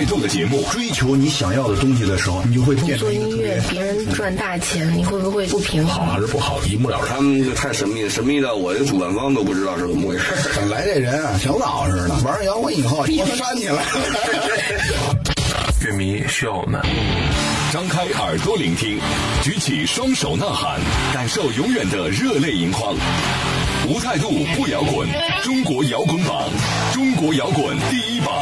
最有态度的节目。追求你想要的东西的时候，你就会变成做一个特别音乐，别人赚大钱，你会不会不平衡？好还是不好，一目了然。他们就太神秘了，神秘到我这主办方都不知道是怎么回事。本来这人啊，小枣似的，玩摇滚以后，我扇起来了。乐迷需要我们。张开耳朵聆听，举起双手呐喊，感受永远的热泪盈眶。无态度不摇滚，中国摇滚榜，中国摇滚第一榜。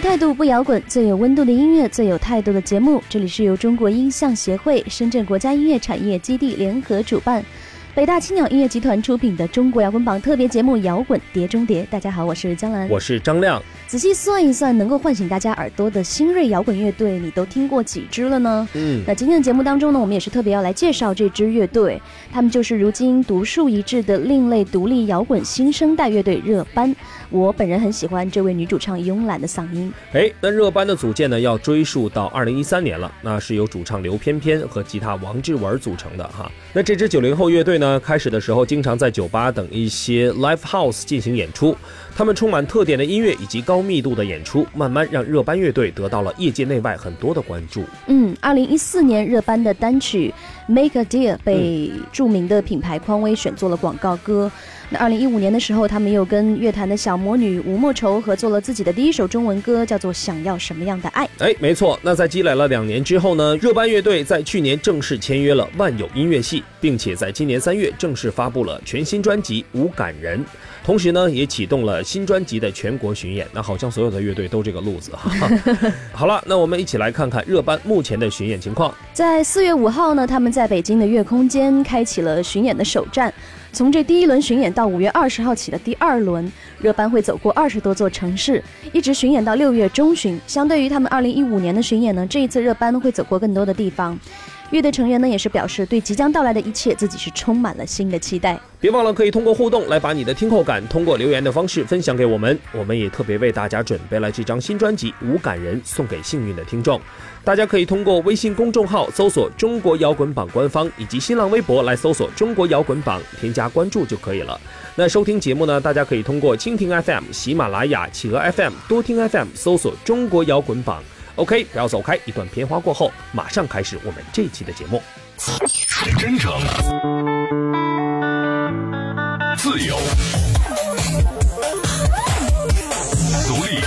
态度不摇滚，最有温度的音乐，最有态度的节目。这里是由中国音像协会、深圳国家音乐产业基地联合主办。北大青鸟音乐集团出品的中国摇滚榜特别节目《摇滚碟中谍》，大家好，我是江兰，我是张亮。仔细算一算，能够唤醒大家耳朵的新锐摇滚乐队，你都听过几支了呢？嗯，那今天的节目当中呢，我们也是特别要来介绍这支乐队，他们就是如今独树一帜的另类独立摇滚新生代乐队热班。我本人很喜欢这位女主唱慵懒的嗓音。哎，那热班的组建呢，要追溯到二零一三年了，那是由主唱刘翩翩和吉他王志文组成的哈。那这支九零后乐队呢，开始的时候经常在酒吧等一些 live house 进行演出，他们充满特点的音乐以及高密度的演出，慢慢让热班乐队得到了业界内外很多的关注。嗯，二零一四年热班的单曲《Make a Deal》被著名的品牌匡威选做了广告歌。那二零一五年的时候，他们又跟乐坛的小魔女吴莫愁合作了自己的第一首中文歌，叫做《想要什么样的爱》。哎，没错。那在积累了两年之后呢，热班乐队在去年正式签约了万有音乐系，并且在今年三月正式发布了全新专辑《无感人》，同时呢，也启动了新专辑的全国巡演。那好像所有的乐队都这个路子哈。好了，那我们一起来看看热班目前的巡演情况。在四月五号呢，他们在北京的月空间开启了巡演的首站。从这第一轮巡演到五月二十号起的第二轮，热班会走过二十多座城市，一直巡演到六月中旬。相对于他们二零一五年的巡演呢，这一次热班会走过更多的地方。乐队成员呢也是表示，对即将到来的一切，自己是充满了新的期待。别忘了可以通过互动来把你的听后感通过留言的方式分享给我们，我们也特别为大家准备了这张新专辑《无感人》送给幸运的听众。大家可以通过微信公众号搜索“中国摇滚榜”官方，以及新浪微博来搜索“中国摇滚榜”，添加关注就可以了。那收听节目呢，大家可以通过蜻蜓 FM、喜马拉雅、企鹅 FM、多听 FM 搜索“中国摇滚榜”。OK，不要走开，一段片花过后，马上开始我们这一期的节目。真诚，自由，独立，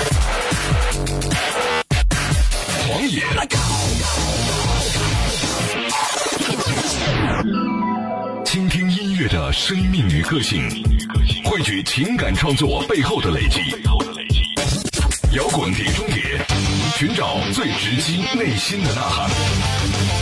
狂野，倾听音乐的生命与个性，汇聚情感创作背后的累积。摇滚碟中谍，寻找最直击内心的呐喊。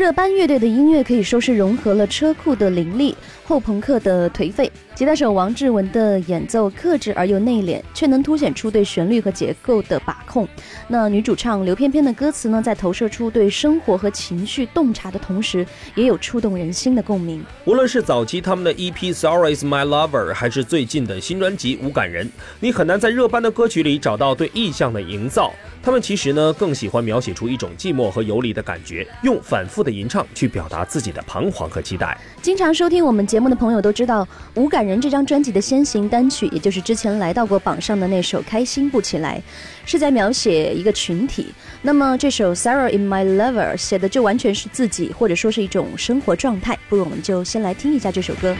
热班乐队的音乐可以说是融合了车库的凌厉、后朋克的颓废。吉他手王志文的演奏克制而又内敛，却能凸显出对旋律和结构的把控。那女主唱刘翩翩的歌词呢，在投射出对生活和情绪洞察的同时，也有触动人心的共鸣。无论是早期他们的 EP《Sorry Is My Lover》，还是最近的新专辑《无感人》，你很难在热班的歌曲里找到对意象的营造。他们其实呢，更喜欢描写出一种寂寞和游离的感觉，用反复的吟唱去表达自己的彷徨和期待。经常收听我们节目的朋友都知道，《无感人》这张专辑的先行单曲，也就是之前来到过榜上的那首《开心不起来》，是在描写一个群体。那么这首《Sarah in My Lover》写的就完全是自己，或者说是一种生活状态。不如我们就先来听一下这首歌。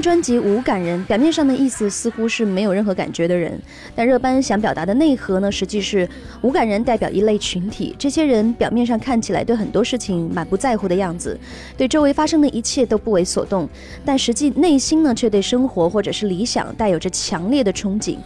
专辑《无感人》，表面上的意思似乎是没有任何感觉的人，但热班想表达的内核呢，实际是无感人代表一类群体。这些人表面上看起来对很多事情满不在乎的样子，对周围发生的一切都不为所动，但实际内心呢，却对生活或者是理想带有着强烈的憧憬。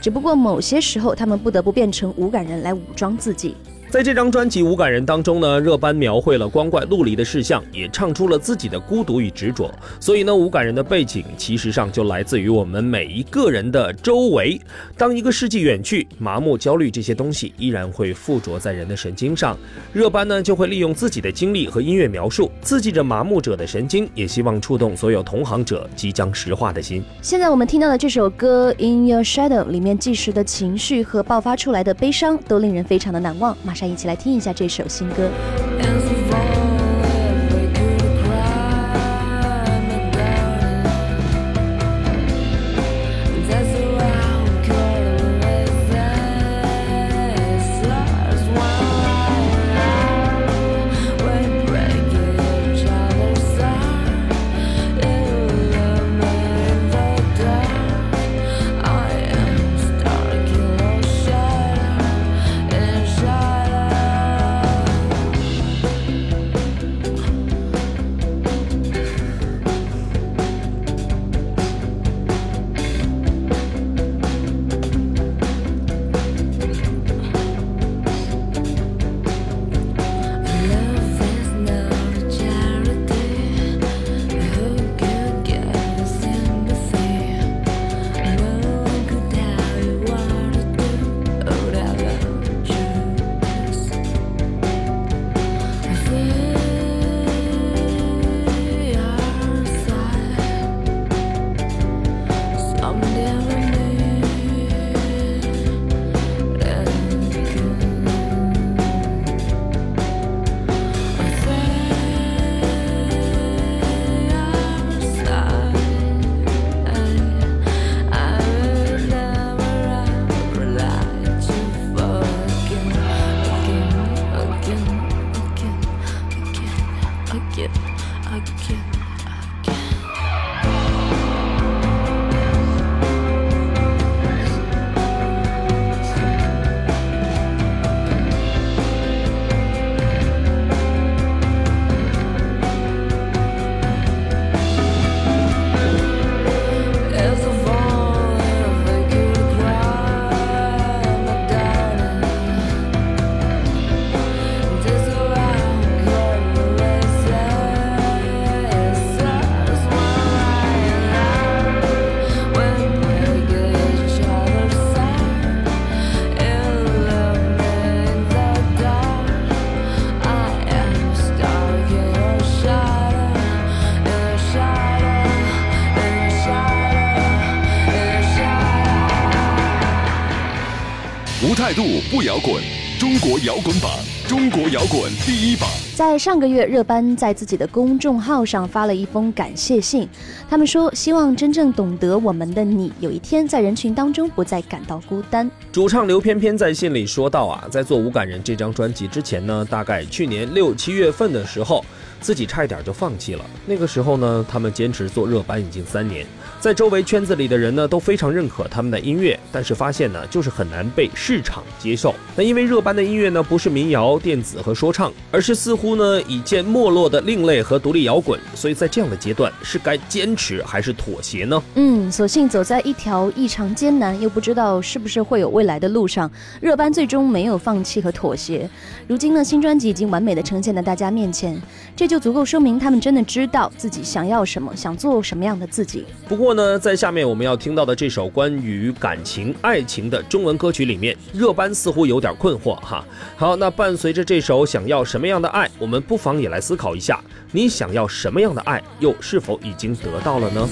只不过某些时候，他们不得不变成无感人来武装自己。在这张专辑《无感人》当中呢，热班描绘了光怪陆离的事项，也唱出了自己的孤独与执着。所以呢，无感人的背景其实上就来自于我们每一个人的周围。当一个世纪远去，麻木、焦虑这些东西依然会附着在人的神经上。热班呢就会利用自己的经历和音乐描述，刺激着麻木者的神经，也希望触动所有同行者即将石化的心。现在我们听到的这首歌《In Your Shadow》里面即时的情绪和爆发出来的悲伤，都令人非常的难忘。马上。一起来听一下这首新歌。again. 态度不摇滚，中国摇滚榜，中国摇滚第一榜。在上个月，热班在自己的公众号上发了一封感谢信，他们说希望真正懂得我们的你，有一天在人群当中不再感到孤单。主唱刘翩翩在信里说到啊，在做《无感人》这张专辑之前呢，大概去年六七月份的时候。自己差一点就放弃了。那个时候呢，他们坚持做热班已经三年，在周围圈子里的人呢都非常认可他们的音乐，但是发现呢就是很难被市场接受。那因为热班的音乐呢不是民谣、电子和说唱，而是似乎呢已见没落的另类和独立摇滚，所以在这样的阶段是该坚持还是妥协呢？嗯，所幸走在一条异常艰难又不知道是不是会有未来的路上，热班最终没有放弃和妥协。如今呢，新专辑已经完美的呈现在大家面前，这就。就足够说明他们真的知道自己想要什么，想做什么样的自己。不过那，在下面我们要听到的这首关于感情、爱情的中文歌曲里面，热班似乎有点困惑哈。好，那伴随着这首《想要什么样的爱》，我们不妨也来思考一下：你想要什么样的爱，又是否已经得到了呢？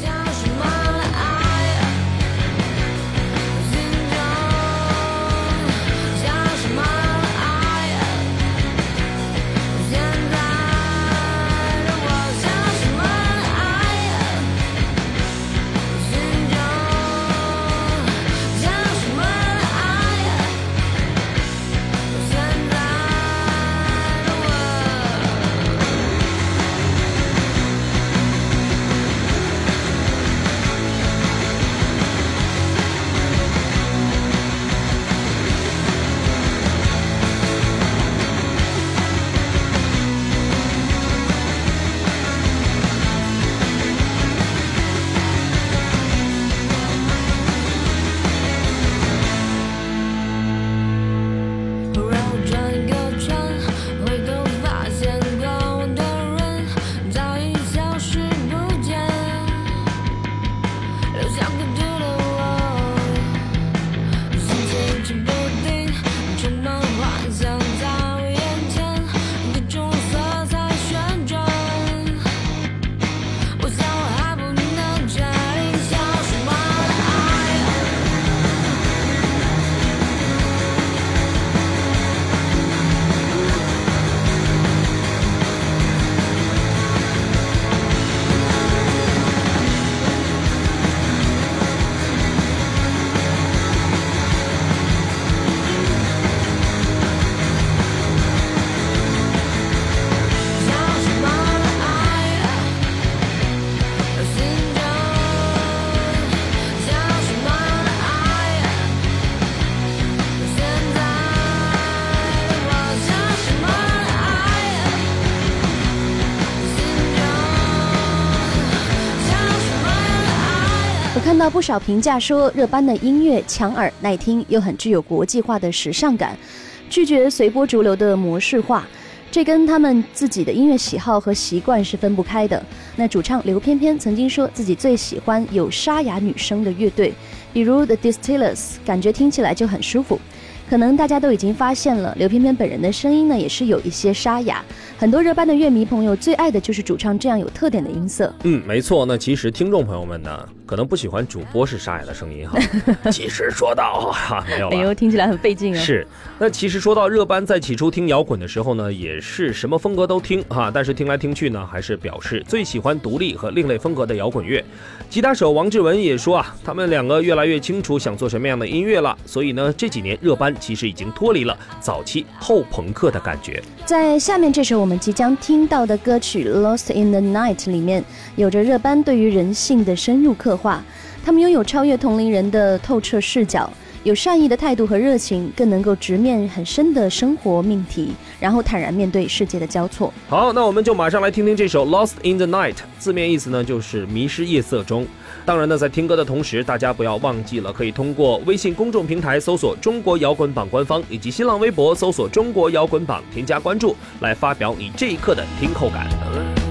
到不少评价说，热班的音乐强耳耐听，又很具有国际化的时尚感，拒绝随波逐流的模式化。这跟他们自己的音乐喜好和习惯是分不开的。那主唱刘翩翩曾经说自己最喜欢有沙哑女声的乐队，比如 The Distillers，感觉听起来就很舒服。可能大家都已经发现了，刘翩翩本人的声音呢也是有一些沙哑。很多热班的乐迷朋友最爱的就是主唱这样有特点的音色。嗯，没错。那其实听众朋友们呢，可能不喜欢主播是沙哑的声音哈。其实说到哈，没有了。哎呦，听起来很费劲啊。是。那其实说到热班在起初听摇滚的时候呢，也是什么风格都听哈，但是听来听去呢，还是表示最喜欢独立和另类风格的摇滚乐。吉他手王志文也说啊，他们两个越来越清楚想做什么样的音乐了，所以呢，这几年热班其实已经脱离了早期后朋克的感觉。在下面这首我们即将听到的歌曲《Lost in the Night》里面，有着热班对于人性的深入刻画。他们拥有超越同龄人的透彻视角，有善意的态度和热情，更能够直面很深的生活命题，然后坦然面对世界的交错。好，那我们就马上来听听这首《Lost in the Night》，字面意思呢就是迷失夜色中。当然呢，在听歌的同时，大家不要忘记了可以通过微信公众平台搜索“中国摇滚榜”官方，以及新浪微博搜索“中国摇滚榜”添加关注，来发表你这一刻的听后感。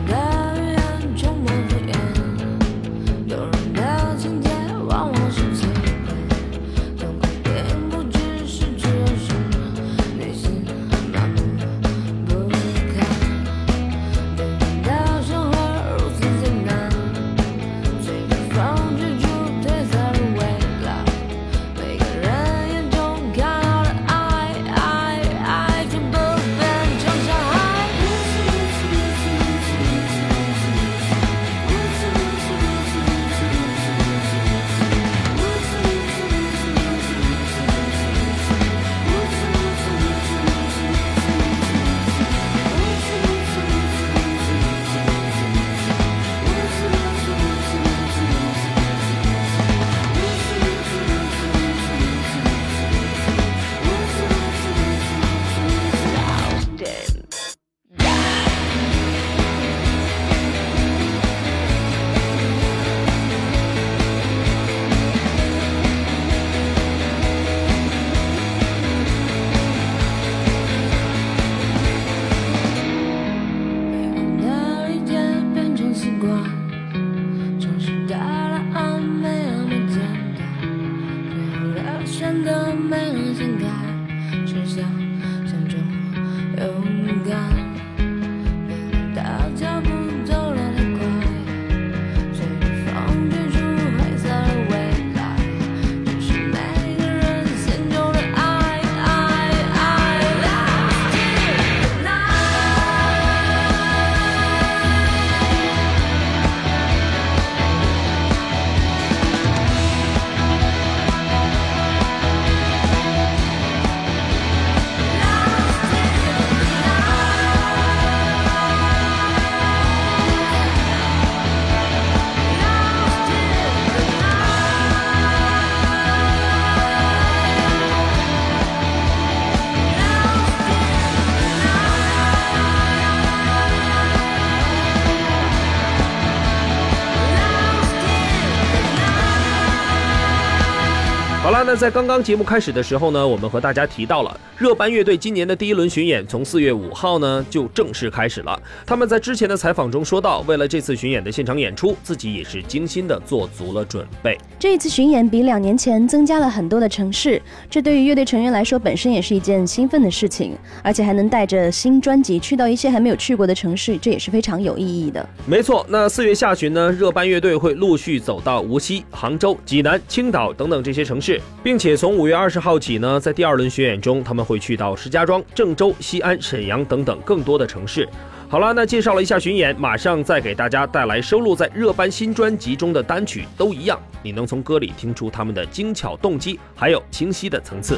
那在刚刚节目开始的时候呢，我们和大家提到了热班乐队今年的第一轮巡演，从四月五号呢就正式开始了。他们在之前的采访中说到，为了这次巡演的现场演出，自己也是精心的做足了准备。这一次巡演比两年前增加了很多的城市，这对于乐队成员来说本身也是一件兴奋的事情，而且还能带着新专辑去到一些还没有去过的城市，这也是非常有意义的。没错，那四月下旬呢，热班乐队会陆续走到无锡、杭州、济南、青岛等等这些城市。并且从五月二十号起呢，在第二轮巡演中，他们会去到石家庄、郑州、西安、沈阳等等更多的城市。好了，那介绍了一下巡演，马上再给大家带来收录在热班新专辑中的单曲，都一样，你能从歌里听出他们的精巧动机，还有清晰的层次。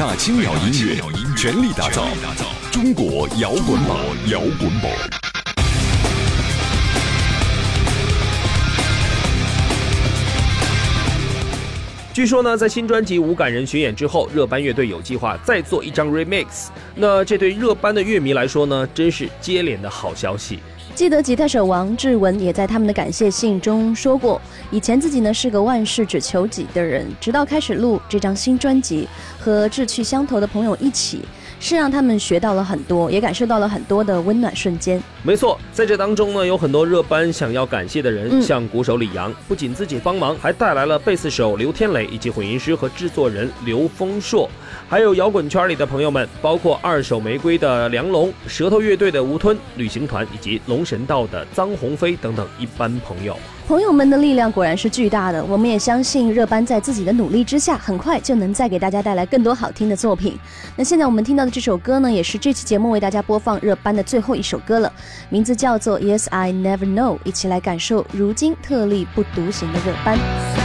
大青鸟音乐全力打造中国摇滚榜，摇滚榜。据说呢，在新专辑《无感人》巡演之后，热班乐队有计划再做一张 remix。那这对热班的乐迷来说呢，真是接连的好消息。记得吉他手王志文也在他们的感谢信中说过，以前自己呢是个万事只求己的人，直到开始录这张新专辑，和志趣相投的朋友一起。是让他们学到了很多，也感受到了很多的温暖瞬间。没错，在这当中呢，有很多热班想要感谢的人，像鼓手李阳，不仅自己帮忙，还带来了贝斯手刘天磊以及混音师和制作人刘丰硕，还有摇滚圈里的朋友们，包括二手玫瑰的梁龙、舌头乐队的吴吞、旅行团以及龙神道的臧鸿飞等等一班朋友。朋友们的力量果然是巨大的，我们也相信热班在自己的努力之下，很快就能再给大家带来更多好听的作品。那现在我们听到的这首歌呢，也是这期节目为大家播放热班的最后一首歌了，名字叫做 Yes I Never Know，一起来感受如今特立不独行的热班。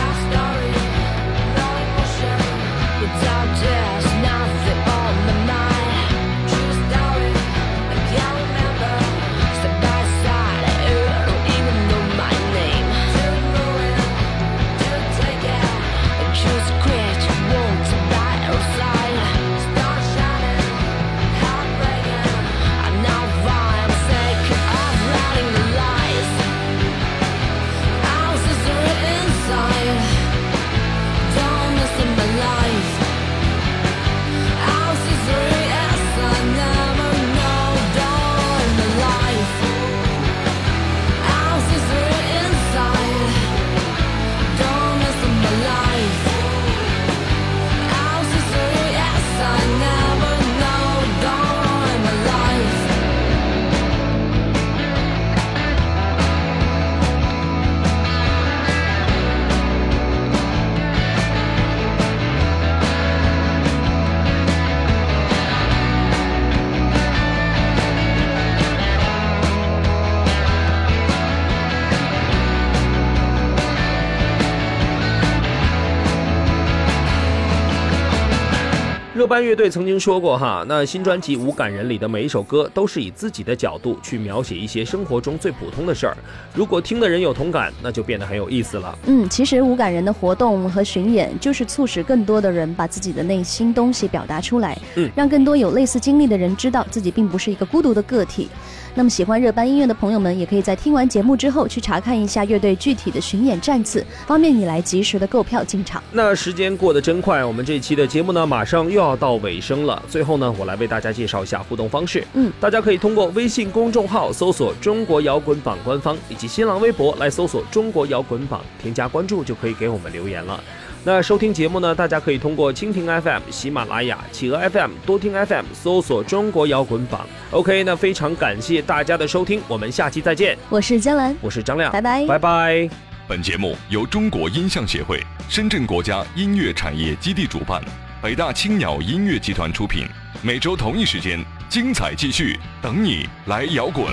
班乐队曾经说过哈，那新专辑《无感人》里的每一首歌都是以自己的角度去描写一些生活中最普通的事儿。如果听的人有同感，那就变得很有意思了。嗯，其实无感人的活动和巡演就是促使更多的人把自己的内心东西表达出来，嗯，让更多有类似经历的人知道自己并不是一个孤独的个体。那么喜欢热班音乐的朋友们，也可以在听完节目之后去查看一下乐队具体的巡演站次，方便你来及时的购票进场。那时间过得真快，我们这期的节目呢，马上又要到尾声了。最后呢，我来为大家介绍一下互动方式。嗯，大家可以通过微信公众号搜索“中国摇滚榜”官方，以及新浪微博来搜索“中国摇滚榜”，添加关注就可以给我们留言了。那收听节目呢，大家可以通过蜻蜓 FM、喜马拉雅、企鹅 FM、多听 FM 搜索“中国摇滚榜”。OK，那非常感谢大家的收听，我们下期再见。我是江兰，我是张亮，拜拜，拜拜。本节目由中国音像协会、深圳国家音乐产业基地主办，北大青鸟音乐集团出品。每周同一时间，精彩继续，等你来摇滚。